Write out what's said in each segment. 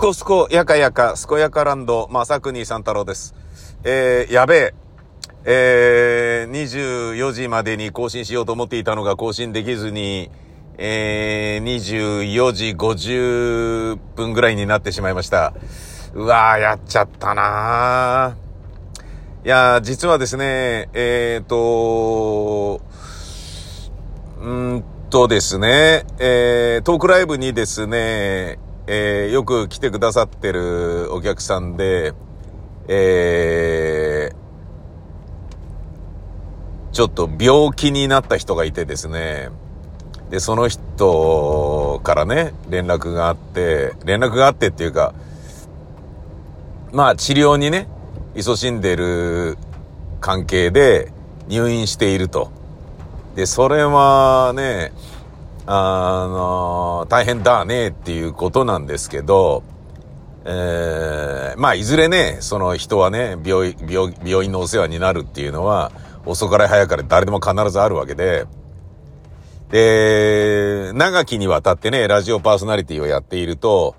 こすこやかやか、すこやかランド、まさくにさん太郎です。えー、やべえ。えー、24時までに更新しようと思っていたのが更新できずに、えー、24時50分ぐらいになってしまいました。うわー、やっちゃったなー。いや、実はですね、えーとうんとですね、えー、トークライブにですね、えー、よく来てくださってるお客さんで、えー、ちょっと病気になった人がいてですね、で、その人からね、連絡があって、連絡があってっていうか、まあ治療にね、勤しんでる関係で入院していると。で、それはね、あの、大変だねっていうことなんですけど、えー、まあ、いずれね、その人はね、病、病病院のお世話になるっていうのは、遅かれ早かれ誰でも必ずあるわけで、で、長きにわたってね、ラジオパーソナリティをやっていると、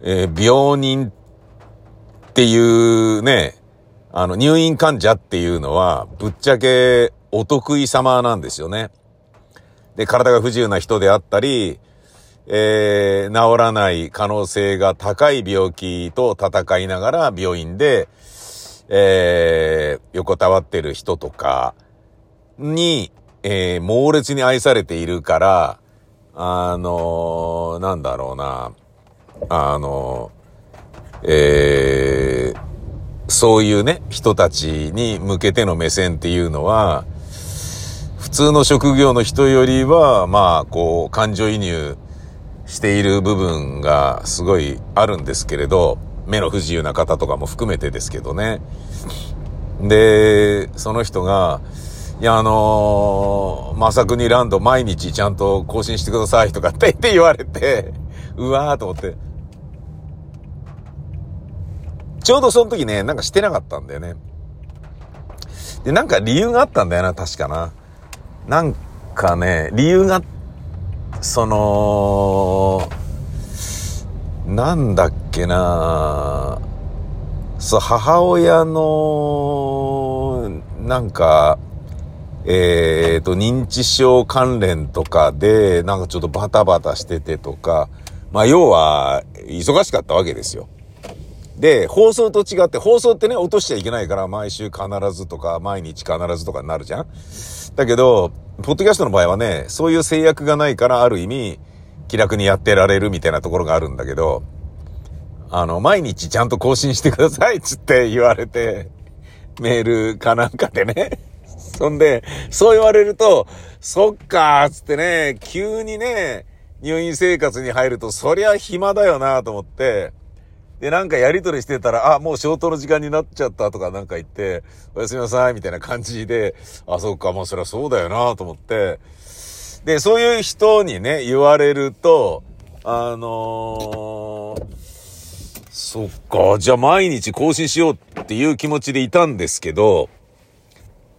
えー病人っていうね、あの、入院患者っていうのは、ぶっちゃけお得意様なんですよね。で、体が不自由な人であったり、えー、治らない可能性が高い病気と戦いながら病院で、えー、横たわってる人とかに、えー、猛烈に愛されているから、あのーなんだろうな、あのーえー、そういうね、人たちに向けての目線っていうのは、普通の職業の人よりは、まあ、こう、感情移入している部分がすごいあるんですけれど、目の不自由な方とかも含めてですけどね。で、その人が、いや、あのー、まさくにランド毎日ちゃんと更新してくださいとかって 言われて、うわーと思って。ちょうどその時ね、なんかしてなかったんだよね。で、なんか理由があったんだよな、確かな。なんかね、理由が、その、なんだっけなそう、母親の、なんか、えっ、と、認知症関連とかで、なんかちょっとバタバタしててとか、まあ、要は、忙しかったわけですよ。で、放送と違って、放送ってね、落としちゃいけないから、毎週必ずとか、毎日必ずとかになるじゃんだけど、ポッドキャストの場合はね、そういう制約がないから、ある意味、気楽にやってられるみたいなところがあるんだけど、あの、毎日ちゃんと更新してくださいつって言われて、メールかなんかでね。そんで、そう言われると、そっかーつってね、急にね、入院生活に入ると、そりゃ暇だよなと思って、で、なんかやりとりしてたら、あ、もう消灯の時間になっちゃったとかなんか言って、おやすみなさいみたいな感じで、あ、そっか、もうそりゃそうだよなと思って、で、そういう人にね、言われると、あのー、そっか、じゃあ毎日更新しようっていう気持ちでいたんですけど、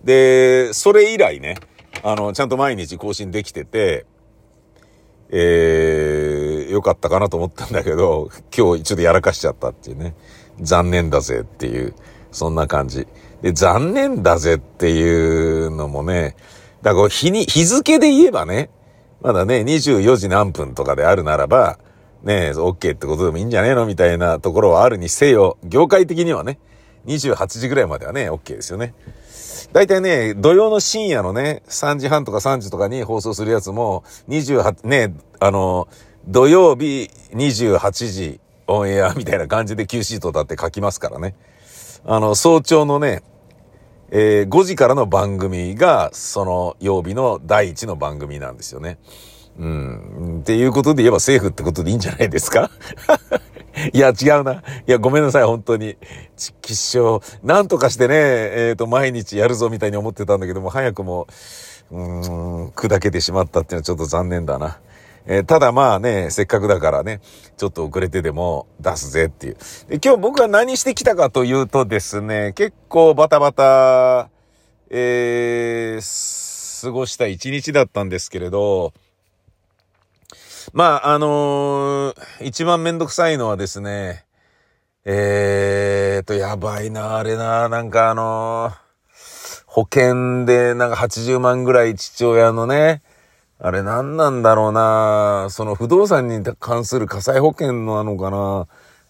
で、それ以来ね、あの、ちゃんと毎日更新できてて、えー、よかったかなと思ったんだけど、今日ちょっとやらかしちゃったっていうね。残念だぜっていう、そんな感じ。で、残念だぜっていうのもね、だから日に、日付で言えばね、まだね、24時何分とかであるならば、ね、OK ってことでもいいんじゃねえのみたいなところはあるにせよ、業界的にはね、28時ぐらいまではね、OK ですよね。大体ね、土曜の深夜のね、3時半とか3時とかに放送するやつも、28、ね、あの、土曜日28時オンエアみたいな感じで Q シートだって書きますからね。あの、早朝のね、えー5時からの番組が、その曜日の第一の番組なんですよね。うん。っていうことで言えばセーフってことでいいんじゃないですか？いや、違うな。いや、ごめんなさい、本当に。ちきっしょう。なんとかしてね、えっ、と、毎日やるぞみたいに思ってたんだけども、早くも、うーん、砕けてしまったっていうのはちょっと残念だな。えーただまあね、せっかくだからね、ちょっと遅れてでも出すぜっていう。で今日僕は何してきたかというとですね、結構バタバタ、えー、過ごした一日だったんですけれど、まあ、あのー、一番めんどくさいのはですね、えーと、やばいな、あれな、なんかあのー、保険でなんか80万ぐらい父親のね、あれ何なんだろうな、その不動産に関する火災保険なのかな。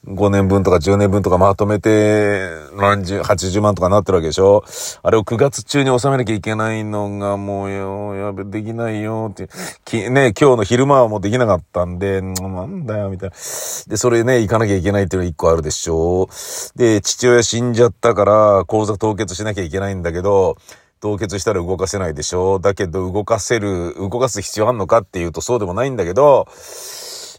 5年分とか10年分とかまとめて、何十、80万とかなってるわけでしょあれを9月中に収めなきゃいけないのがもうよ、やべ、できないよって、き、ね、今日の昼間はもうできなかったんで、なんだよ、みたいな。で、それね、行かなきゃいけないっていうのが1個あるでしょで、父親死んじゃったから、口座凍結しなきゃいけないんだけど、凍結したら動かせないでしょ。だけど動かせる、動かす必要あんのかっていうとそうでもないんだけど、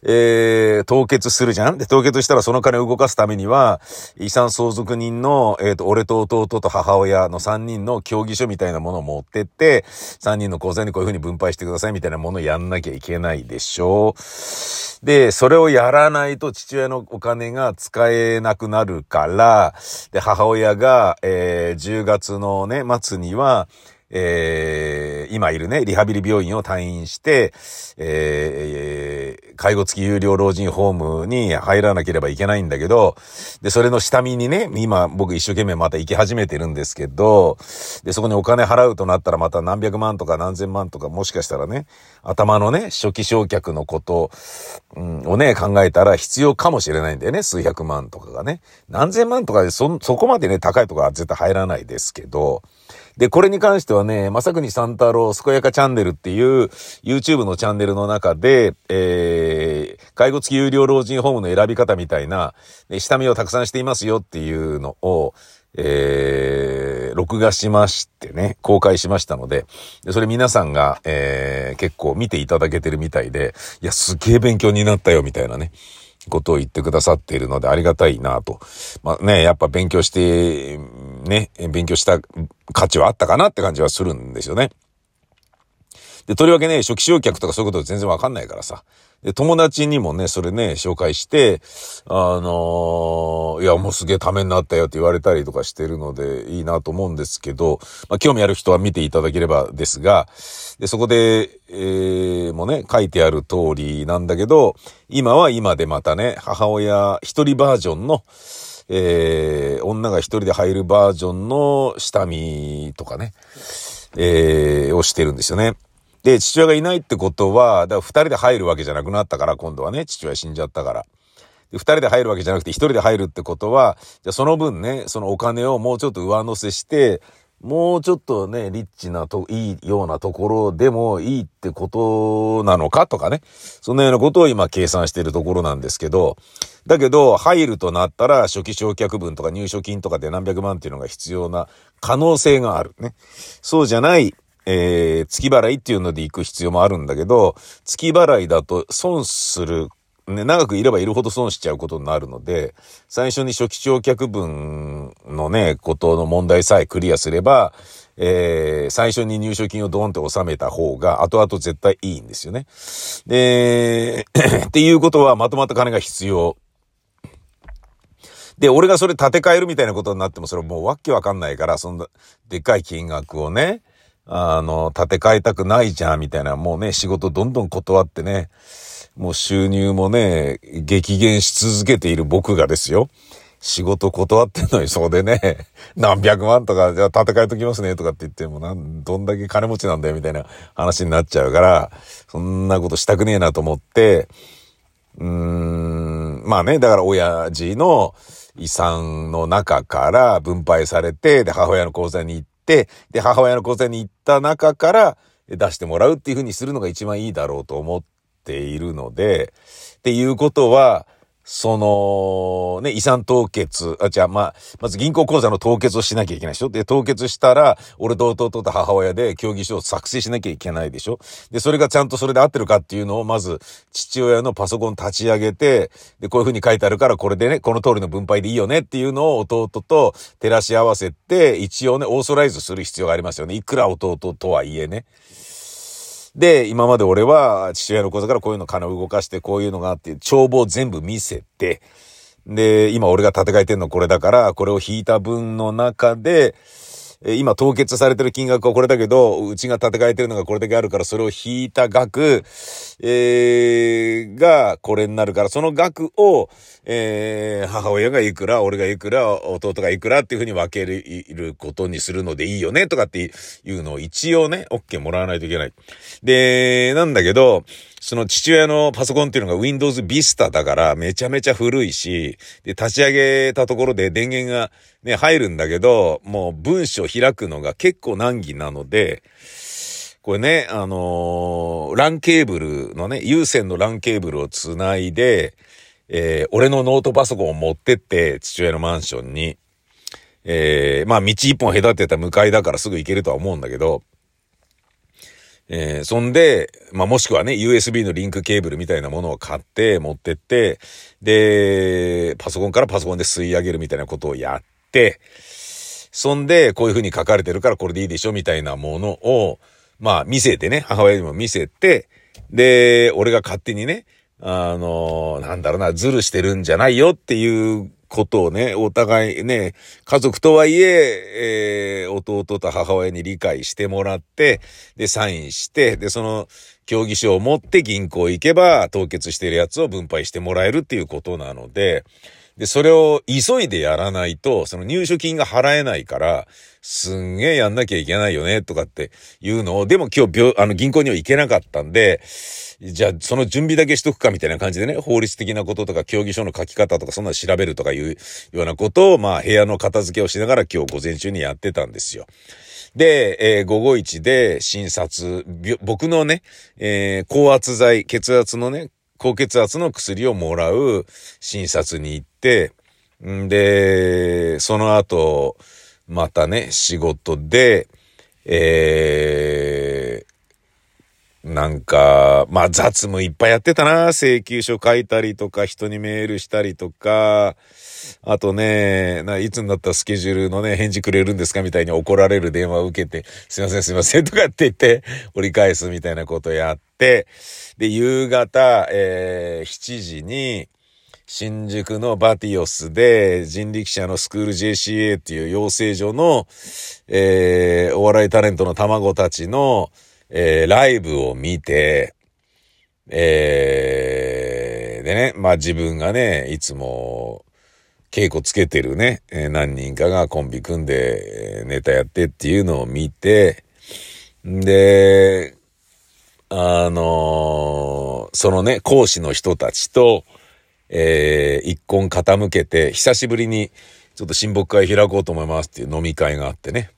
えー、凍結するじゃん？で、凍結したらその金を動かすためには、遺産相続人の、えっ、ー、と、俺と弟と母親の3人の協議書みたいなものを持ってって、3人の口座にこういうふうに分配してくださいみたいなものをやんなきゃいけないでしょう。で、それをやらないと父親のお金が使えなくなるから、で、母親が、えー、10月のね、末には、えー、今いるね、リハビリ病院を退院して、えー、介護付き有料老人ホームに入らなければいけないんだけど、で、それの下見にね、今僕一生懸命また行き始めてるんですけど、で、そこにお金払うとなったらまた何百万とか何千万とかもしかしたらね、頭のね、初期焼却のこと、うん、をね、考えたら必要かもしれないんだよね、数百万とかがね。何千万とかでそ、そこまでね、高いとかは絶対入らないですけど、で、これに関してはね、まさくに三太郎健やかチャンネルっていう YouTube のチャンネルの中で、えー、介護付き有料老人ホームの選び方みたいな、下見をたくさんしていますよっていうのを、えー、録画しましてね、公開しましたので、でそれ皆さんが、えー、結構見ていただけてるみたいで、いや、すげえ勉強になったよ、みたいなね。ことを言ってくださっているのでありがたいなと。まあね、やっぱ勉強して、ね、勉強した価値はあったかなって感じはするんですよね。で、とりわけね、初期焼却とかそういうこと全然わかんないからさ。で、友達にもね、それね、紹介して、あのー、いや、もうすげえためになったよって言われたりとかしてるので、いいなと思うんですけど、まあ、興味ある人は見ていただければですが、で、そこで、えー、もね、書いてある通りなんだけど、今は今でまたね、母親一人バージョンの、えー、女が一人で入るバージョンの下見とかね、えー、をしてるんですよね。で、父親がいないってことは、だから二人で入るわけじゃなくなったから、今度はね、父親死んじゃったから。二人で入るわけじゃなくて一人で入るってことは、じゃあその分ね、そのお金をもうちょっと上乗せして、もうちょっとね、リッチなと、いいようなところでもいいってことなのかとかね。そんなようなことを今計算しているところなんですけど、だけど、入るとなったら、初期償却分とか入所金とかで何百万っていうのが必要な可能性があるね。そうじゃない、えー、月払いっていうので行く必要もあるんだけど、月払いだと損する、ね、長くいればいるほど損しちゃうことになるので、最初に初期償却分のね、ことの問題さえクリアすれば、えー、最初に入所金をドーンって納めた方が、後々絶対いいんですよね。で、っていうことはまとまった金が必要。で、俺がそれ立て替えるみたいなことになっても、それもうわけわかんないから、そんな、でっかい金額をね、あの、建て替えたくないじゃん、みたいな、もうね、仕事どんどん断ってね、もう収入もね、激減し続けている僕がですよ。仕事断ってんのに、そうでね、何百万とか、じゃあ建て替えときますね、とかって言っても、なん、どんだけ金持ちなんだよ、みたいな話になっちゃうから、そんなことしたくねえなと思って、うーん、まあね、だから親父の遺産の中から分配されて、で、母親の口座に行って、で、母親の高専に行った中から出してもらうっていうふうにするのが一番いいだろうと思っているので、っていうことは、その、ね、遺産凍結、あ、じゃあ、まあ、まず銀行口座の凍結をしなきゃいけないでしょ？で、凍結したら、俺と弟と母親で協議書を作成しなきゃいけないでしょ？で、それがちゃんとそれで合ってるかっていうのを、まず、父親のパソコン立ち上げて、で、こういう風に書いてあるから、これでね、この通りの分配でいいよね？っていうのを弟と照らし合わせて、一応ね、オーソライズする必要がありますよね。いくら弟とはいえね。で、今まで俺は父親の口座からこういうの金を動かしてこういうのがあって帳簿を全部見せて、で、今俺が立て替えてんのこれだから、これを引いた分の中で、今凍結されてる金額はこれだけど、うちが建て替えてるのがこれだけあるから、それを引いた額、えー、がこれになるから、その額を、えー、母親がいくら、俺がいくら、弟がいくらっていうふうに分けることにするのでいいよね、とかっていうのを一応ね、OK もらわないといけない。で、なんだけど、その父親のパソコンっていうのが Windows Vista だからめちゃめちゃ古いし、で、立ち上げたところで電源がね、入るんだけど、もう文章開くのが結構難儀なので、これね、あのー、LAN ケーブルのね、有線の LAN ケーブルをつないで、えー、俺のノートパソコンを持ってって、父親のマンションに、えー、まあ道一本隔てた向かいだからすぐ行けるとは思うんだけど、えー、そんで、まあ、もしくはね、USB のリンクケーブルみたいなものを買って持ってって、で、パソコンからパソコンで吸い上げるみたいなことをやって、そんで、こういう風に書かれてるからこれでいいでしょみたいなものを、まあ見せてね、母親にも見せて、で、俺が勝手にね、あの、なんだろうな、ズルしてるんじゃないよっていうことをね、お互いね、家族とはいえ、えー、弟と母親に理解してもらって、で、サインして、で、その、競技書を持って銀行行けば、凍結してるやつを分配してもらえるっていうことなので、で、それを急いでやらないと、その入所金が払えないから、すんげえやんなきゃいけないよね、とかっていうのを、でも今日病、あの、銀行には行けなかったんで、じゃあ、その準備だけしとくかみたいな感じでね、法律的なこととか、協議書の書き方とか、そんなの調べるとかいうようなことを、まあ、部屋の片付けをしながら今日午前中にやってたんですよ。で、えー、午後一で診察、僕のね、えー、高圧剤、血圧のね、高血圧の薬をもらう診察に行って、んで、その後、またね、仕事で、えー、なんか、まあ雑務いっぱいやってたな。請求書書いたりとか、人にメールしたりとか、あとね、ないつになったらスケジュールのね、返事くれるんですかみたいに怒られる電話を受けて、すいませんすいません とかって言って、折り返すみたいなことやって、で、夕方、えー、7時に、新宿のバティオスで人力車のスクール JCA っていう養成所の、えー、お笑いタレントの卵たちの、えー、ライブを見て、えー、でね、まあ自分がね、いつも稽古つけてるね、えー、何人かがコンビ組んで、ネタやってっていうのを見て、で、あのー、そのね、講師の人たちと、えー、一根傾けて、久しぶりに、ちょっと親睦会開こうと思いますっていう飲み会があってね。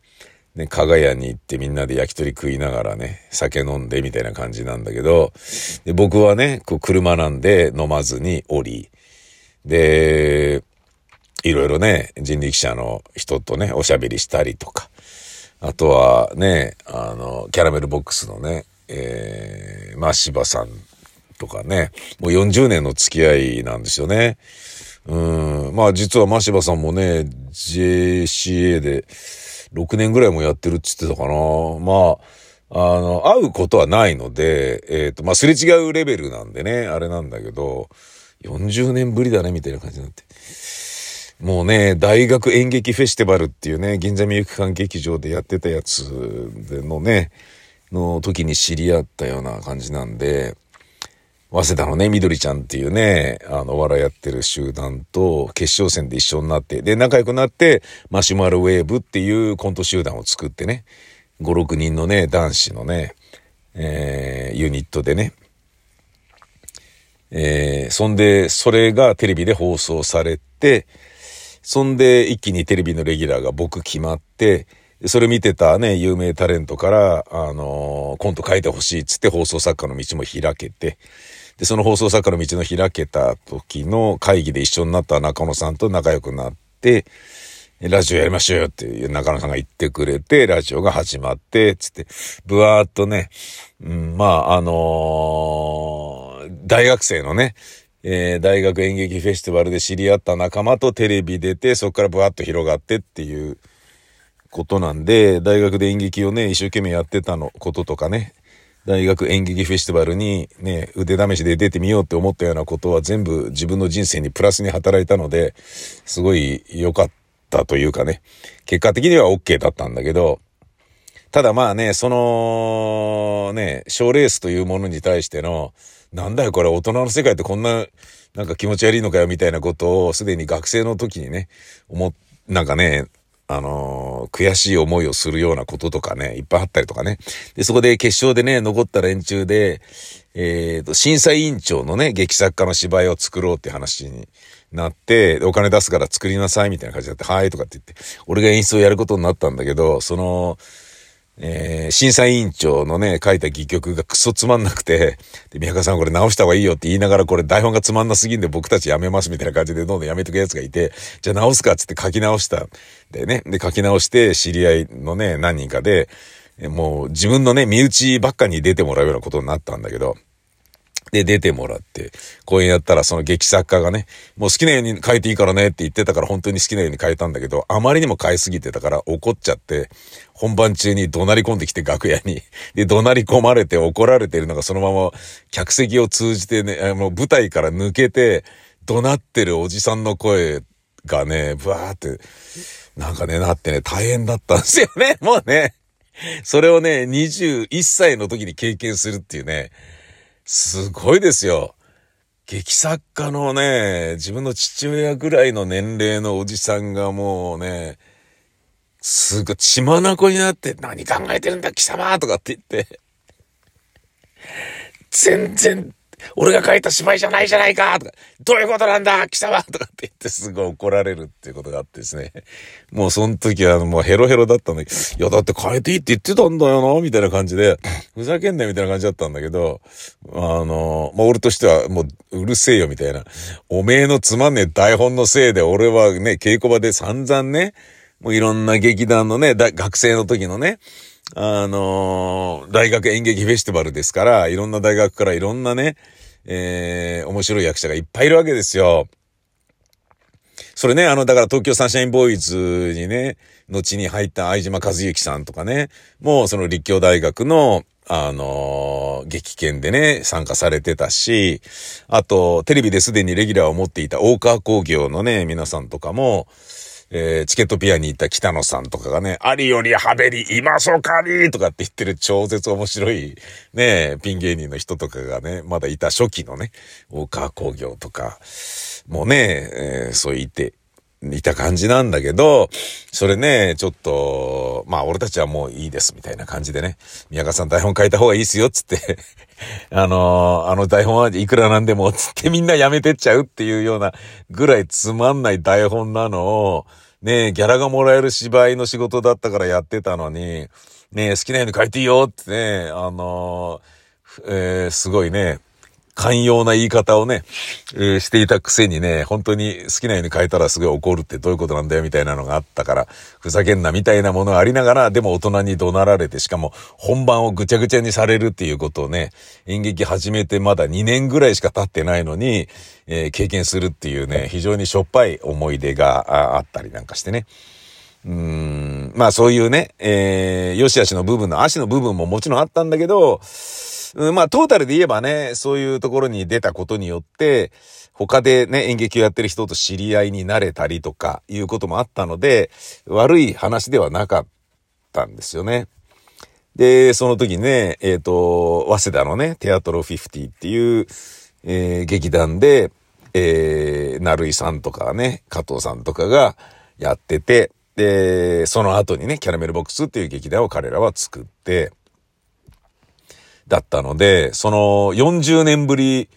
ね、加賀屋に行ってみんなで焼き鳥食いながらね、酒飲んでみたいな感じなんだけど、で僕はね、こう車なんで飲まずに降り、で、いろいろね、人力車の人とね、おしゃべりしたりとか、あとはね、あの、キャラメルボックスのね、えー、まあ、柴さんとかね、もう40年の付き合いなんですよね。うん。まあ実は真柴さんもね、JCA で6年ぐらいもやってるって言ってたかな。まあ、あの、会うことはないので、えっ、ー、と、まあすれ違うレベルなんでね、あれなんだけど、40年ぶりだね、みたいな感じになって。もうね、大学演劇フェスティバルっていうね、銀座みゆき館劇場でやってたやつでのね、の時に知り合ったような感じなんで、早稲田のね、みどりちゃんっていうね、あの、お笑いやってる集団と決勝戦で一緒になって、で、仲良くなって、マシュマロウェーブっていうコント集団を作ってね、5、6人のね、男子のね、えー、ユニットでね、えー、そんで、それがテレビで放送されて、そんで一気にテレビのレギュラーが僕決まって、それ見てたね、有名タレントから、あのー、コント書いてほしいっつって放送作家の道も開けて、で、その放送作家の道の開けた時の会議で一緒になった中野さんと仲良くなって、ラジオやりましょうよっていう中野さんが言ってくれて、ラジオが始まって、つって、ぶわーっとね、うん、まあ、あのー、大学生のね、えー、大学演劇フェスティバルで知り合った仲間とテレビ出て、そこからブワーッと広がってっていうことなんで、大学で演劇をね、一生懸命やってたのこととかね、大学演劇フェスティバルにね、腕試しで出てみようって思ったようなことは全部自分の人生にプラスに働いたので、すごい良かったというかね、結果的には OK だったんだけど、ただまあね、その、ね、賞レースというものに対しての、なんだよこれ大人の世界ってこんな、なんか気持ち悪いのかよみたいなことをすでに学生の時にね、思っ、なんかね、あのー、悔しい思いをするようなこととかね、いっぱいあったりとかね。で、そこで決勝でね、残った連中で、えっ、ー、と、審査委員長のね、劇作家の芝居を作ろうって話になって、お金出すから作りなさいみたいな感じになって、はいとかって言って、俺が演出をやることになったんだけど、その、えー、審査委員長のね、書いた戯曲がクソつまんなくて、で、宮川さんこれ直した方がいいよって言いながらこれ台本がつまんなすぎんで僕たちやめますみたいな感じでどんどんやめとくやつがいて、じゃあ直すかっつって書き直した。でね、で書き直して知り合いのね、何人かで、もう自分のね、身内ばっかに出てもらうようなことになったんだけど、で、出てもらって、公演やったらその劇作家がね、もう好きなように変えていいからねって言ってたから本当に好きなように変えたんだけど、あまりにも変えすぎてたから怒っちゃって、本番中に怒鳴り込んできて楽屋に。で、怒鳴り込まれて怒られてるのがそのまま客席を通じてね、もう舞台から抜けて、怒鳴ってるおじさんの声がね、ブワーって、なんかね、なってね、大変だったんですよね、もうね。それをね、21歳の時に経験するっていうね、すごいですよ。劇作家のね、自分の父親ぐらいの年齢のおじさんがもうね、すごい血眼になって、何考えてるんだ貴様とかって言って、全然俺が書いた芝居じゃないじゃないかとか、どういうことなんだ貴様とかって言ってすごい怒られるっていうことがあってですね。もうその時はもうヘロヘロだったんだけど、いやだって変えていいって言ってたんだよなみたいな感じで、ふざけんなよみたいな感じだったんだけど、あの、まあ、俺としてはもううるせえよみたいな。おめえのつまんねえ台本のせいで俺はね、稽古場で散々ね、もういろんな劇団のね、学生の時のね、あのー、大学演劇フェスティバルですから、いろんな大学からいろんなね、えー、面白い役者がいっぱいいるわけですよ。それね、あの、だから東京サンシャインボーイズにね、後に入った相島和之さんとかね、もうその立教大学の、あのー、劇研でね、参加されてたし、あと、テレビですでにレギュラーを持っていた大川工業のね、皆さんとかも、えー、チケットピアに行った北野さんとかがね、ありよりはべり、今そかりとかって言ってる超絶面白い、ね、ピン芸人の人とかがね、まだいた初期のね、大川工業とか、もうね、えー、そう言って、いた感じなんだけど、それね、ちょっと、まあ俺たちはもういいですみたいな感じでね、宮川さん台本書いた方がいいっすよっつって あのー、あの台本はいくらなんでもつってみんなやめてっちゃうっていうようなぐらいつまんない台本なのを、ねえ、ギャラがもらえる芝居の仕事だったからやってたのに、ねえ、好きなように書いていいよってね、あのー、えー、すごいね、寛容な言い方をね、えー、していたくせにね、本当に好きなように変えたらすごい怒るってどういうことなんだよみたいなのがあったから、ふざけんなみたいなものがありながら、でも大人に怒鳴られて、しかも本番をぐちゃぐちゃにされるっていうことをね、演劇始めてまだ2年ぐらいしか経ってないのに、えー、経験するっていうね、非常にしょっぱい思い出があったりなんかしてね。うーん、まあそういうね、えー、よしあしの部分の足の部分ももちろんあったんだけど、まあ、トータルで言えばね、そういうところに出たことによって、他でね、演劇をやってる人と知り合いになれたりとか、いうこともあったので、悪い話ではなかったんですよね。で、その時ね、えっ、ー、と、早稲田のね、テアトロ50っていう、えー、劇団で、えー、なるいさんとかね、加藤さんとかがやってて、で、その後にね、キャラメルボックスっていう劇団を彼らは作って、だったので、その40年ぶり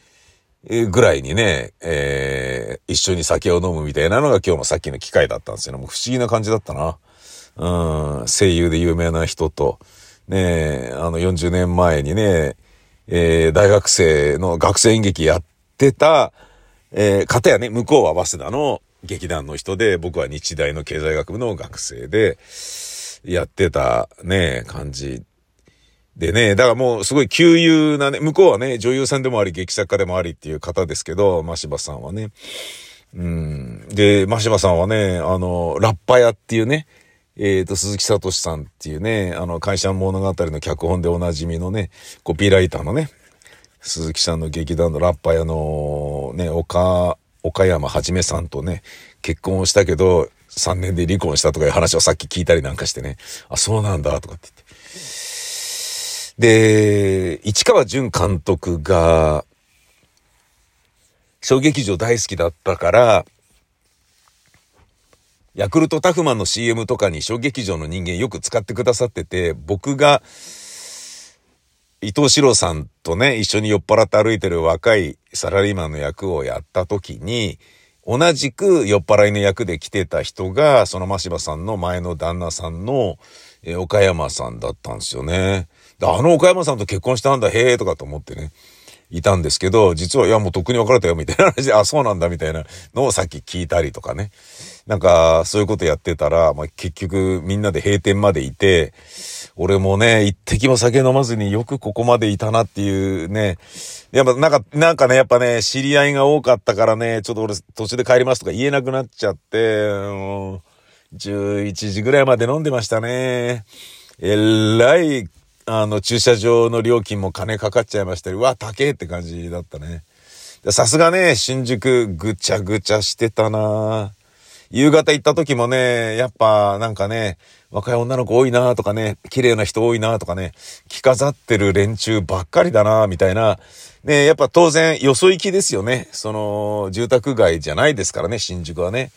ぐらいにね、えー、一緒に酒を飲むみたいなのが今日のさっきの機会だったんですよ。もう不思議な感じだったな。うん、声優で有名な人と、ねあの40年前にね、えー、大学生の学生演劇やってた、えー、方やね、向こうは早稲田の劇団の人で、僕は日大の経済学部の学生で、やってたね、感じでね、だからもうすごい旧友なね、向こうはね、女優さんでもあり、劇作家でもありっていう方ですけど、マシバさんはね。うん。で、マシバさんはね、あの、ラッパ屋っていうね、えっ、ー、と、鈴木聡さんっていうね、あの、会社物語の脚本でおなじみのね、コピーライターのね、鈴木さんの劇団のラッパ屋のね、岡、岡山はじめさんとね、結婚をしたけど、3年で離婚したとかいう話をさっき聞いたりなんかしてね、あ、そうなんだ、とかって言って。で、市川淳監督が、小劇場大好きだったから、ヤクルトタフマンの CM とかに小劇場の人間よく使ってくださってて、僕が、伊藤四郎さんとね、一緒に酔っ払って歩いてる若いサラリーマンの役をやった時に、同じく酔っ払いの役で来てた人が、その真柴さんの前の旦那さんの、え岡山さんだったんですよね。あの岡山さんと結婚したんだ、へえ、とかと思ってね。いたんですけど、実は、いや、もうとっくに別れたよ、みたいな話で、あ、そうなんだ、みたいなのをさっき聞いたりとかね。なんか、そういうことやってたら、まあ、結局、みんなで閉店までいて、俺もね、一滴も酒飲まずによくここまでいたなっていうね。やっぱ、なんか、なんかね、やっぱね、知り合いが多かったからね、ちょっと俺途中で帰りますとか言えなくなっちゃって、11時ぐらいまで飲んでましたね。えらいあの、駐車場の料金も金かかっちゃいましたり、うわ、高えって感じだったね。さすがね、新宿ぐちゃぐちゃしてたな夕方行った時もね、やっぱなんかね、若い女の子多いなとかね、綺麗な人多いなとかね、着飾ってる連中ばっかりだなみたいな。ね、やっぱ当然、よそ行きですよね。その、住宅街じゃないですからね、新宿はね。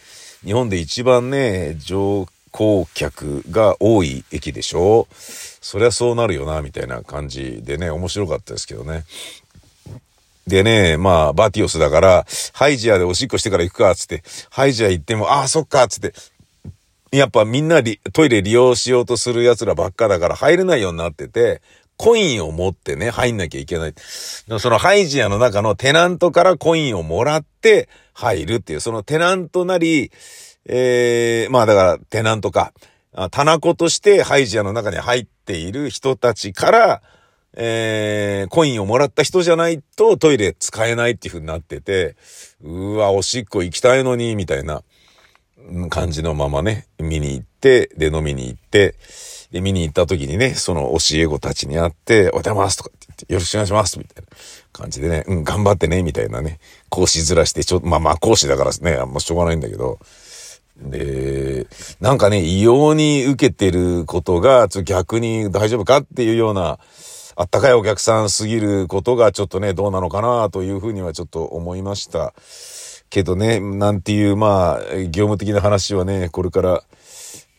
日本で一番ね、乗降客が多い駅でしょ？そりゃそうなるよな、みたいな感じでね、面白かったですけどね。でね、まあ、バティオスだから、ハイジアでおしっこしてから行くか、つって、ハイジア行っても、ああ、そっか、つって、やっぱみんなトイレ利用しようとする奴らばっかだから入れないようになってて、コインを持ってね、入んなきゃいけない。そのハイジアの中のテナントからコインをもらって入るっていう、そのテナントなり、えー、まあだからテナントか、棚子としてハイジアの中に入っている人たちから、えー、コインをもらった人じゃないとトイレ使えないっていう風になってて、うわ、おしっこ行きたいのに、みたいな感じのままね、見に行って、で、飲みに行って、で、見に行った時にね、その教え子たちに会って、おはようございますとかって言って、よろしくお願いしますみたいな感じでね、うん、頑張ってね、みたいなね、講師ずらして、ちょっと、まあまあ講師だからね、あんましょうがないんだけど、で、なんかね、異様に受けてることが、ちょっと逆に大丈夫かっていうような、あったかいお客さんすぎることがちょっとね、どうなのかなというふうにはちょっと思いました。けどね、なんていう、まあ、業務的な話はね、これから、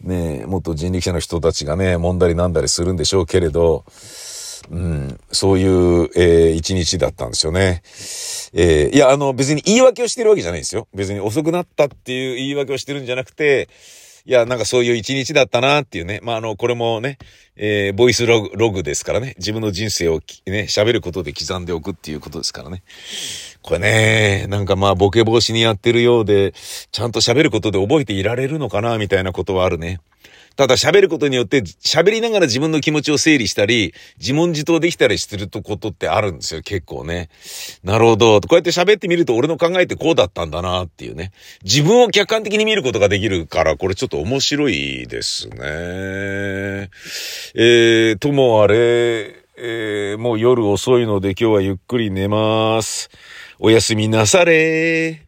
ね、もっと人力車の人たちがね、揉んだりなんだりするんでしょうけれど、うん、そういう、えー、一日だったんですよね。えー、いや、あの、別に言い訳をしてるわけじゃないんですよ。別に遅くなったっていう言い訳をしてるんじゃなくて、いや、なんかそういう一日だったなっていうね。まあ、あの、これもね、えー、ボイスログログですからね。自分の人生をね、喋ることで刻んでおくっていうことですからね。これね、なんかまあ、ボケ防止にやってるようで、ちゃんと喋ることで覚えていられるのかなみたいなことはあるね。ただ喋ることによって喋りながら自分の気持ちを整理したり、自問自答できたりしてることってあるんですよ、結構ね。なるほど。こうやって喋ってみると俺の考えってこうだったんだなっていうね。自分を客観的に見ることができるから、これちょっと面白いですね。えー、ともあれ、えー、もう夜遅いので今日はゆっくり寝ます。おやすみなされ